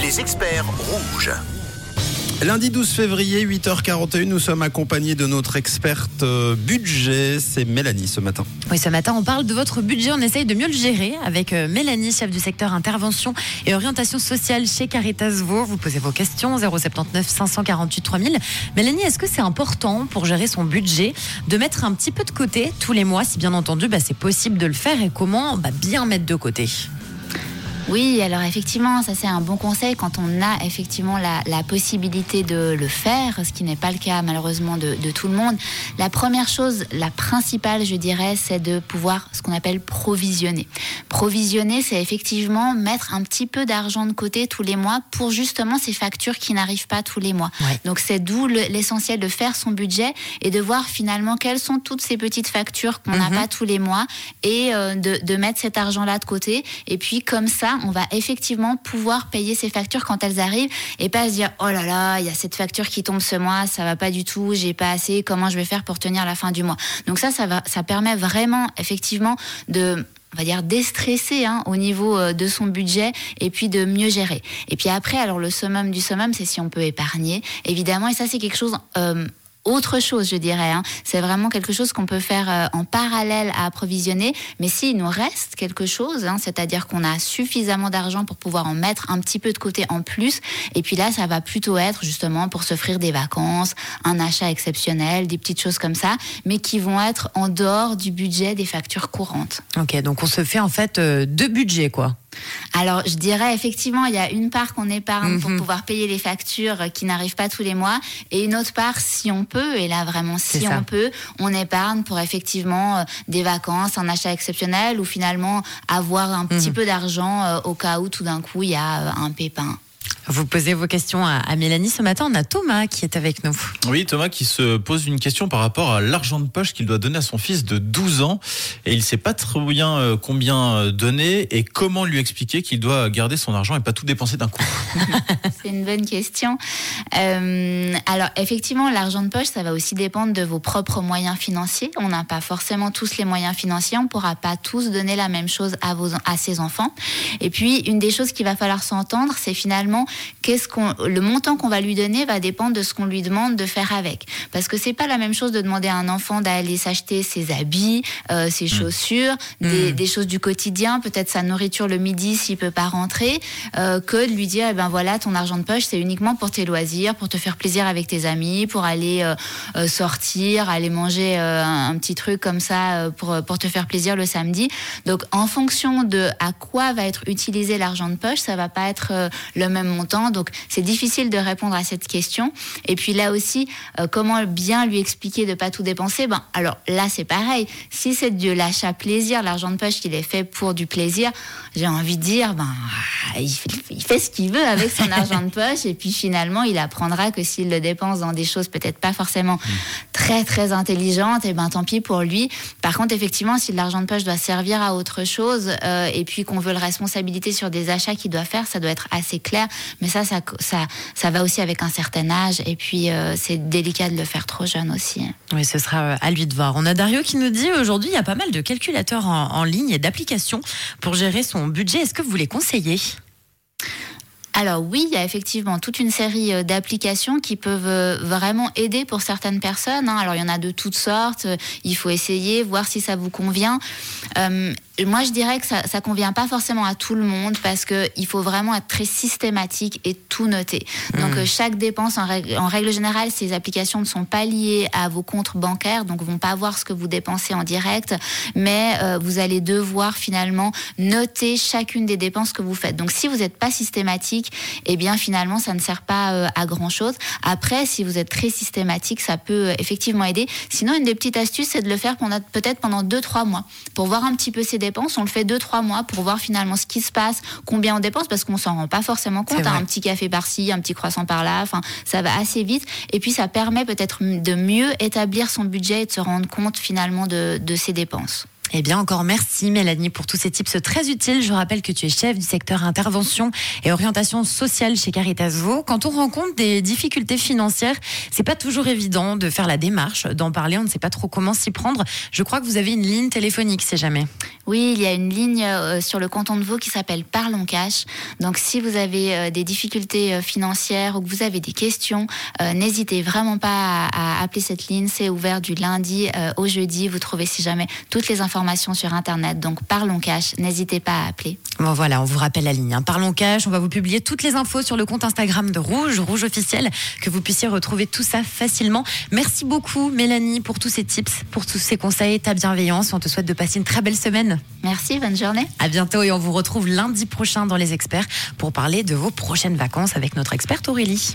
Les experts rouges. Lundi 12 février, 8h41, nous sommes accompagnés de notre experte euh, budget, c'est Mélanie ce matin. Oui, ce matin, on parle de votre budget, on essaye de mieux le gérer avec euh, Mélanie, chef du secteur intervention et orientation sociale chez Caritas Vaud. Vous posez vos questions 079 548 3000. Mélanie, est-ce que c'est important pour gérer son budget de mettre un petit peu de côté tous les mois, si bien entendu bah, c'est possible de le faire et comment bah, bien mettre de côté? Oui, alors effectivement, ça c'est un bon conseil quand on a effectivement la, la possibilité de le faire, ce qui n'est pas le cas malheureusement de, de, tout le monde. La première chose, la principale, je dirais, c'est de pouvoir ce qu'on appelle provisionner. Provisionner, c'est effectivement mettre un petit peu d'argent de côté tous les mois pour justement ces factures qui n'arrivent pas tous les mois. Ouais. Donc c'est d'où l'essentiel de faire son budget et de voir finalement quelles sont toutes ces petites factures qu'on n'a Mhm. pas tous les mois et euh, de, de mettre cet argent-là de côté. Et puis comme ça, on va effectivement pouvoir payer ces factures quand elles arrivent et pas se dire oh là là, il y a cette facture qui tombe ce mois, ça va pas du tout, j'ai pas assez, comment je vais faire pour tenir la fin du mois? Donc ça, ça va, ça permet vraiment effectivement de on va dire déstresser hein, au niveau euh, de son budget et puis de mieux gérer. Et puis après, alors le summum du summum, c'est si on peut épargner, évidemment, et ça c'est quelque chose euh, autre chose, je dirais. Hein. C'est vraiment quelque chose qu'on peut faire euh, en parallèle à approvisionner. Mais s'il nous reste quelque chose, hein, c'est-à-dire qu'on a suffisamment d'argent pour pouvoir en mettre un petit peu de côté en plus, et puis là, ça va plutôt être justement pour s'offrir des vacances, un achat exceptionnel, des petites choses comme ça, mais qui vont être en dehors du budget des factures courantes. Ok, donc on se fait en fait euh, deux budgets, quoi. Alors, je dirais effectivement, il y a une part qu'on épargne pour Mhm. pouvoir payer les factures euh, qui n'arrivent pas tous les mois, et une autre part, si on peut, et là vraiment si on peut, on épargne pour effectivement euh, des vacances, un achat exceptionnel, ou finalement avoir un petit Mhm. peu d'argent euh, au cas où tout d'un coup il y a un pépin. Vous posez vos questions à, à Mélanie. Ce matin, on a Thomas qui est avec nous. Oui, Thomas qui se pose une question par rapport à l'argent de poche qu'il doit donner à son fils de 12 ans et il sait pas très bien euh, combien euh, donner et comment lui expliquer qu'il doit garder son argent et pas tout dépenser d'un coup. C'est une bonne question. Euh, alors effectivement, l'argent de poche, ça va aussi dépendre de vos propres moyens financiers. On n'a pas forcément tous les moyens financiers. On ne pourra pas tous donner la même chose à, vos, à ses enfants. Et puis, une des choses qu'il va falloir s'entendre, c'est finalement qu'est-ce qu'on, le montant qu'on va lui donner va dépendre de ce qu'on lui demande de faire avec. Parce que c'est pas la même chose de demander à un enfant d'aller s'acheter ses habits, euh, ses chaussures, des, des choses du quotidien, peut-être sa nourriture le midi s'il peut pas rentrer, euh, que de lui dire, eh ben voilà, ton argent de poche, c'est uniquement pour tes loisirs, pour te faire plaisir avec tes amis, pour aller euh, euh, sortir, aller manger euh, un, un petit truc comme ça euh, pour, pour te faire plaisir le samedi. Donc, en fonction de à quoi va être utilisé l'argent de poche, ça va pas être le même montant. Donc, c'est difficile de répondre à cette question. Et puis là aussi, euh, bien lui expliquer de pas tout dépenser Ben, alors là, c'est pareil. Si c'est de l'achat plaisir, l'argent de poche qu'il est fait pour du plaisir, j'ai envie de dire, ben, il fait, il fait ce qu'il veut avec son argent de poche. Et puis finalement, il apprendra que s'il le dépense dans des choses peut-être pas forcément très très intelligentes, et ben tant pis pour lui. Par contre, effectivement, si l'argent de poche doit servir à autre chose, euh, et puis qu'on veut le responsabiliser sur des achats qu'il doit faire, ça doit être assez clair. Mais ça, ça, ça, ça va aussi avec un certain âge. Et puis, euh, c'est délicat de le faire trop jeune aussi. Oui, ce sera euh, à lui de voir. On a Dario qui nous dit aujourd'hui, il y a pas mal de calculateurs en, en ligne et d'applications pour gérer son budget. Est-ce que vous les conseillez? Alors oui, il y a effectivement toute une série euh, d'applications qui peuvent euh, vraiment aider pour certaines personnes. hein. Alors il y en a de toutes sortes. Euh, Il faut essayer, voir si ça vous convient. Moi, je dirais que ça, ça convient pas forcément à tout le monde parce que il faut vraiment être très systématique et tout noter. Donc euh, chaque dépense, en règle, en règle générale, ces applications ne sont pas liées à vos comptes bancaires, donc vont pas voir ce que vous dépensez en direct, mais euh, vous allez devoir finalement noter chacune des dépenses que vous faites. Donc si vous n'êtes pas systématique, eh bien finalement ça ne sert pas euh, à grand chose. Après, si vous êtes très systématique, ça peut euh, effectivement aider. Sinon, une des petites astuces, c'est de le faire pendant peut-être pendant deux trois mois pour voir un petit peu ses On le fait deux trois mois pour voir finalement ce qui se passe, combien on dépense, parce qu'on s'en rend pas forcément compte. Hein. un petit café par-ci, un petit croissant par-là. Enfin, ça va assez vite. Et puis ça permet peut-être de mieux établir son budget et de se rendre compte finalement de, de ses dépenses. Eh bien, encore merci Mélanie pour tous ces tips très utiles. Je rappelle que tu es chef du secteur intervention et orientation sociale chez Caritas Vaud. Quand on rencontre des difficultés financières, c'est pas toujours évident de faire la démarche, d'en parler. On ne sait pas trop comment s'y prendre. Je crois que vous avez une ligne téléphonique, c'est jamais. Oui, il y a une ligne euh, sur le canton de Vaud qui s'appelle Parlons Cash. Donc, si vous avez euh, des difficultés euh, financières ou que vous avez des questions, n'hésitez vraiment pas à, appeler cette ligne. C'est ouvert du lundi au jeudi. Vous trouvez, si jamais, toutes les informations sur Internet. Donc, Parlons Cash. N'hésitez pas à appeler. Bon, voilà, on vous rappelle la ligne. Hein. Parlons Cash. On va vous publier toutes les infos sur le compte Instagram de Rouge, Rouge officiel, que vous puissiez retrouver tout ça facilement. Merci beaucoup, Mélanie, pour tous ces tips, pour tous ces conseils, ta bienveillance. On te souhaite de passer une très belle semaine. Merci, bonne journée. À bientôt et on vous retrouve lundi prochain dans Les Experts pour parler de vos prochaines vacances avec notre experte Aurélie.